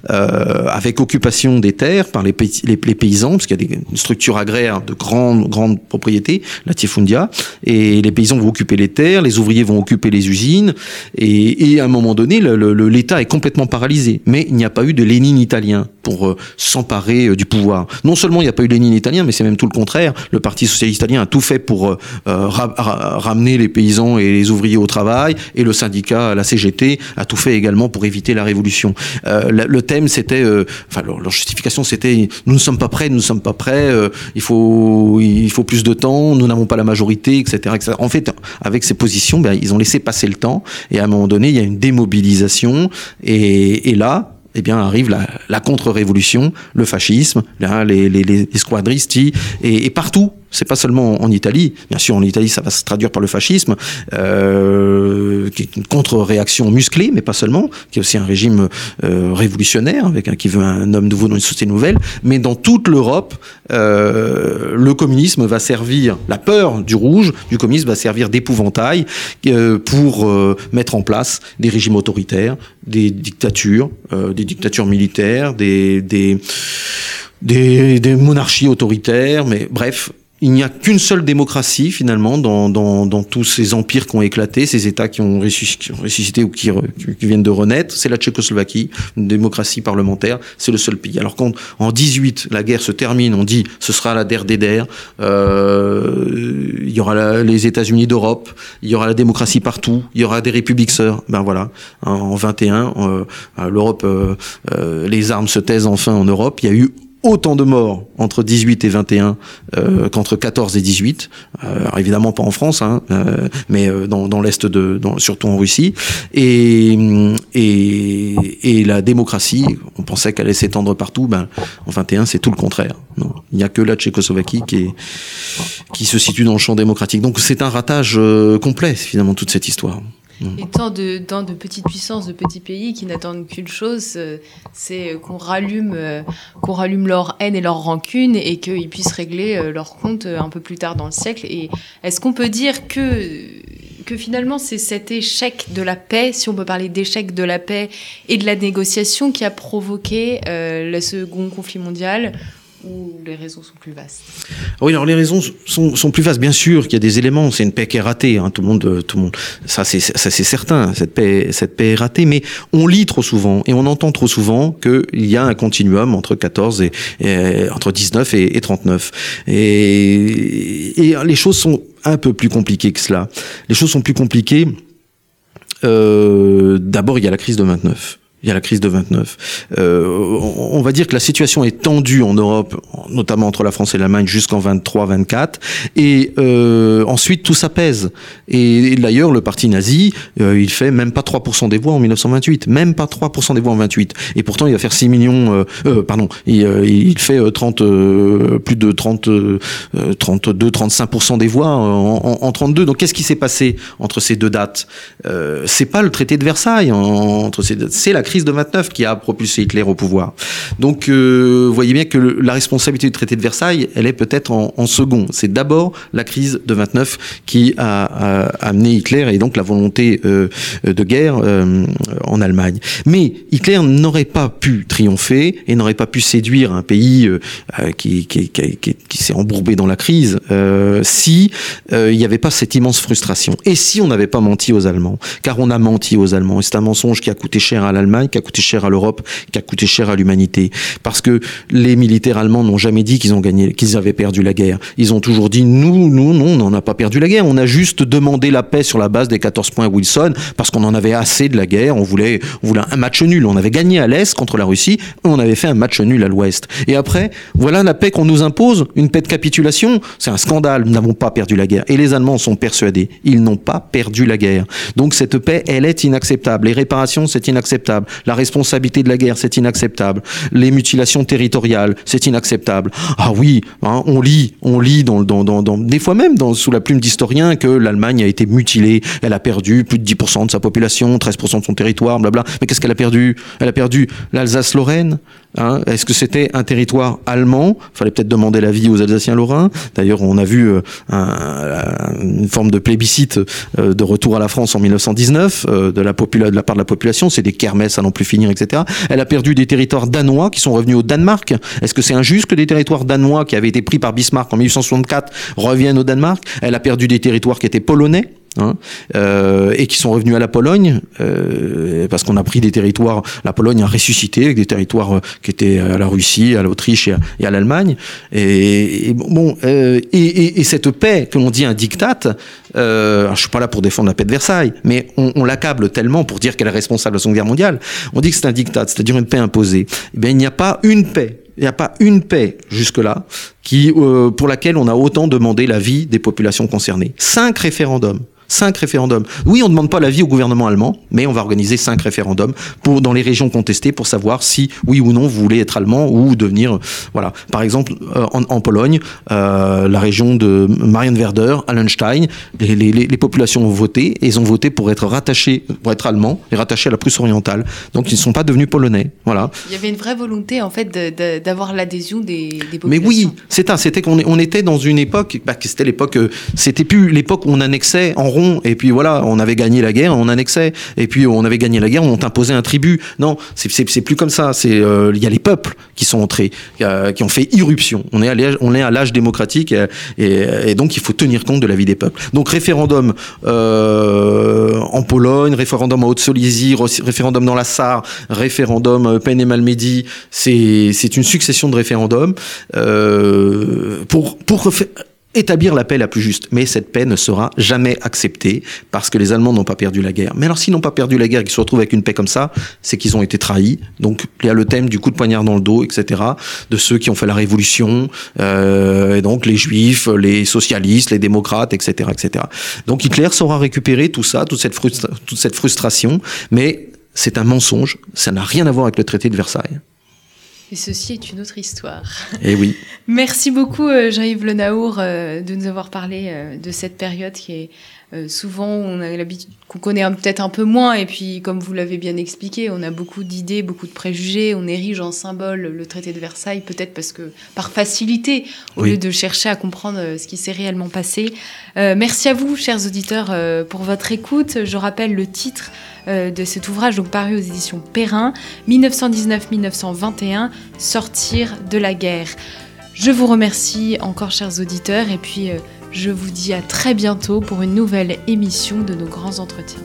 Euh, avec occupation des terres par les, pays, les, les paysans, parce qu'il y a des structures agraires de grandes, grandes propriétés, la Tiefundia, et les paysans vont occuper les terres, les ouvriers vont occuper les usines, et, à un moment donné, l'État est complètement paralysé. Mais il n'y a pas eu de Lénine italien pour euh, s'emparer euh, du pouvoir. Non seulement il n'y a pas eu Lénine italien, mais c'est même tout le contraire. Le Parti socialiste italien a tout fait pour ra ra ramener les paysans et les ouvriers au travail, et le syndicat, la CGT, a tout fait également pour éviter la révolution. Euh, le thème, c'était, euh, enfin, leur, leur, justification, c'était nous ne sommes pas prêts, nous ne sommes pas prêts, euh, il faut, il faut plus de temps, nous n'avons pas la majorité, etc., etc. En fait, avec ces positions, ben, ils ont laissé passer le temps, et à un moment donné, il y a une démobilisation, et, et là, eh bien arrive la, la contre-révolution, le fascisme, les, les, les squadristi, et, et partout c'est pas seulement en Italie. Bien sûr, en Italie, ça va se traduire par le fascisme, euh, qui est une contre-réaction musclée, mais pas seulement, qui est aussi un régime euh, révolutionnaire, avec un, qui veut un homme nouveau dans une société nouvelle. Mais dans toute l'Europe, euh, le communisme va servir, la peur du rouge, du communisme va servir d'épouvantail euh, pour euh, mettre en place des régimes autoritaires, des dictatures, euh, des dictatures militaires, des, des des, des, monarchies autoritaires, mais bref, il n'y a qu'une seule démocratie finalement dans, dans, dans, tous ces empires qui ont éclaté, ces États qui ont ressuscité ou qui, qui viennent de renaître, c'est la Tchécoslovaquie, une démocratie parlementaire, c'est le seul pays. Alors quand en 18 la guerre se termine, on dit ce sera la der des der, euh, il y aura la, les États-Unis d'Europe, il y aura la démocratie partout, il y aura des républiques sœurs. Ben voilà, en, en 21, euh, l'Europe, euh, les armes se taisent enfin en Europe. Il y a eu autant de morts entre 18 et 21 euh, qu'entre 14 et 18. Euh, évidemment pas en France, hein, euh, mais euh, dans, dans l'est de, dans, surtout en Russie. Et, et, et la démocratie, on pensait qu'elle allait s'étendre partout. Ben en 21, c'est tout le contraire. Il n'y a que la Tchécoslovaquie qui est qui se situe dans le champ démocratique. Donc c'est un ratage euh, complet finalement toute cette histoire. Et tant de, tant de petites puissances, de petits pays qui n'attendent qu'une chose, euh, c'est qu'on rallume, euh, qu'on rallume leur haine et leur rancune et qu'ils puissent régler euh, leur compte un peu plus tard dans le siècle. Et est-ce qu'on peut dire que, que finalement c'est cet échec de la paix, si on peut parler d'échec de la paix et de la négociation, qui a provoqué le second conflit mondial les raisons sont plus vastes Oui, alors les raisons sont, plus vastes. Bien sûr qu'il y a des éléments. C'est une paix qui est ratée. Hein. Tout le monde, tout le monde. Ça, c'est ça, c'est certain. Cette paix, cette paix est ratée. Mais on lit trop souvent et on entend trop souvent qu'il y a un continuum entre 14 et, et entre 19 et, et 39. Et, et les choses sont un peu plus compliquées que cela. Les choses sont plus compliquées. Euh, D'abord, il y a la crise de 29 il y a la crise de 29. Euh, on va dire que la situation est tendue en Europe, notamment entre la France et l'Allemagne, jusqu'en 23-24. Et euh, ensuite, tout s'apaise. Et, d'ailleurs, le parti nazi, euh, il fait même pas 3% des voix en 1928. Même pas 3% des voix en 28. Et pourtant, il va faire 6 millions... Euh, pardon, il, fait 30, plus de 30, 32, 35% des voix en 32. Donc, qu'est-ce qui s'est passé entre ces deux dates? C'est pas le traité de Versailles. Entre ces c'est la crise de 29 qui a propulsé Hitler au pouvoir. Donc, euh, voyez bien que la responsabilité du traité de Versailles, elle est peut-être en, second. C'est d'abord la crise de 29 qui a, amené Hitler et donc la volonté euh, de guerre euh, en Allemagne. Mais Hitler n'aurait pas pu triompher et n'aurait pas pu séduire un pays euh, qui, qui, s'est embourbé dans la crise si il n'y avait pas cette immense frustration. Et si on n'avait pas menti aux Allemands, car on a menti aux Allemands. Et c'est un mensonge qui a coûté cher à l'Allemagne, qui a coûté cher à l'Europe, qui a coûté cher à l'humanité. Parce que les militaires allemands n'ont jamais dit qu'ils ont gagné, qu'ils avaient perdu la guerre. Ils ont toujours dit nous, nous, non, on n'en a pas perdu la guerre. On a juste demandé la paix sur la base des 14 points Wilson parce qu'on en avait assez de la guerre. On voulait, on voulait un match nul. On avait gagné à l'est contre la Russie, on avait fait un match nul à l'ouest. Et après, voilà la paix qu'on nous impose, une paix de capitulation. C'est un scandale. Nous n'avons pas perdu la guerre. Et les Allemands sont persuadés, ils n'ont pas perdu la guerre. Donc cette paix, elle est inacceptable. Les réparations, c'est inacceptable. La responsabilité de la guerre, c'est inacceptable. Les mutilations territoriales, c'est inacceptable. Ah oui, hein, on lit, on lit dans, dans, dans, dans, des fois même dans, sous la plume d'historiens que l'Allemagne a été mutilée, elle a perdu plus de 10% de sa population, 13% de son territoire, blabla. Mais qu'est-ce qu'elle a perdu? Elle a perdu l'Alsace-Lorraine. Hein Est-ce que c'était un territoire allemand? Fallait peut-être demander l'avis aux Alsaciens lorrains. D'ailleurs, on a vu euh, un, une forme de plébiscite euh, de retour à la France en 1919 euh, de, la popula de la part de la population. C'est des kermesses à n'en plus finir, etc. Elle a perdu des territoires danois qui sont revenus au Danemark. Est-ce que c'est injuste que des territoires danois qui avaient été pris par Bismarck en 1864 reviennent au Danemark? Elle a perdu des territoires qui étaient polonais. Hein, euh, et qui sont revenus à la Pologne euh, parce qu'on a pris des territoires. La Pologne a ressuscité avec des territoires qui étaient à la Russie, à l'Autriche et à, l'Allemagne. Et, bon, euh, et, et, et, cette paix que l'on dit un diktat, euh, je suis pas là pour défendre la paix de Versailles, mais on, on l'accable tellement pour dire qu'elle est responsable de la Seconde Guerre mondiale. On dit que c'est un diktat, c'est-à-dire une paix imposée. Eh bien, il n'y a pas une paix il n'y a pas une paix jusque-là qui, euh, pour laquelle on a autant demandé l'avis des populations concernées. Cinq référendums. Cinq référendums. Oui, on ne demande pas l'avis au gouvernement allemand, mais on va organiser cinq référendums pour, dans les régions contestées pour savoir si, oui ou non, vous voulez être allemand ou devenir. Voilà. Par exemple, euh, en, en, Pologne, euh, la région de Marienwerder, Allenstein, les, les, les, populations ont voté et ils ont voté pour être rattachés, pour être allemands et rattachés à la Prusse orientale. Donc, ils ne sont pas devenus polonais. Voilà. Il y avait une vraie volonté, en fait, d'avoir l'adhésion des, des, populations. Mais oui, c'est un, c'était qu'on on était dans une époque, bah, c'était l'époque, c'était plus l'époque où on annexait en et puis voilà, on avait gagné la guerre, on annexait et puis on avait gagné la guerre, on imposait un tribut. Non, c'est plus comme ça. C'est il euh, y a les peuples qui sont entrés, euh, qui ont fait irruption. On est à l'âge, on est à l'âge démocratique et, donc il faut tenir compte de la vie des peuples. Donc référendum euh, en Pologne, référendum en Haute-Silésie, référendum dans la Sarre, référendum Pen et Malmedy. C'est c'est une succession de référendums euh, pour pour établir la paix la plus juste. Mais cette paix ne sera jamais acceptée parce que les Allemands n'ont pas perdu la guerre. Mais alors s'ils n'ont pas perdu la guerre qu'ils se retrouvent avec une paix comme ça, c'est qu'ils ont été trahis. Donc il y a le thème du coup de poignard dans le dos, etc. De ceux qui ont fait la révolution, euh, et donc les juifs, les socialistes, les démocrates, etc., etc. Donc Hitler saura récupérer tout ça, toute cette, toute cette frustration, mais c'est un mensonge. Ça n'a rien à voir avec le traité de Versailles. Et ceci est une autre histoire. Eh oui. Merci beaucoup, euh, Jean-Yves Le Naour, euh, de nous avoir parlé euh, de cette période qui est souvent, on a l'habitude qu'on connaît peut-être un peu moins. Et puis, comme vous l'avez bien expliqué, on a beaucoup d'idées, beaucoup de préjugés. On érige en symbole le traité de Versailles, peut-être parce que par facilité, au lieu de chercher à comprendre ce qui s'est réellement passé. merci à vous, chers auditeurs, pour votre écoute. Je rappelle le titre euh, de cet ouvrage, donc paru aux éditions Perrin, 1919-1921, Sortir de la guerre. Je vous remercie encore, chers auditeurs, et puis euh, je vous dis à très bientôt pour une nouvelle émission de nos grands entretiens.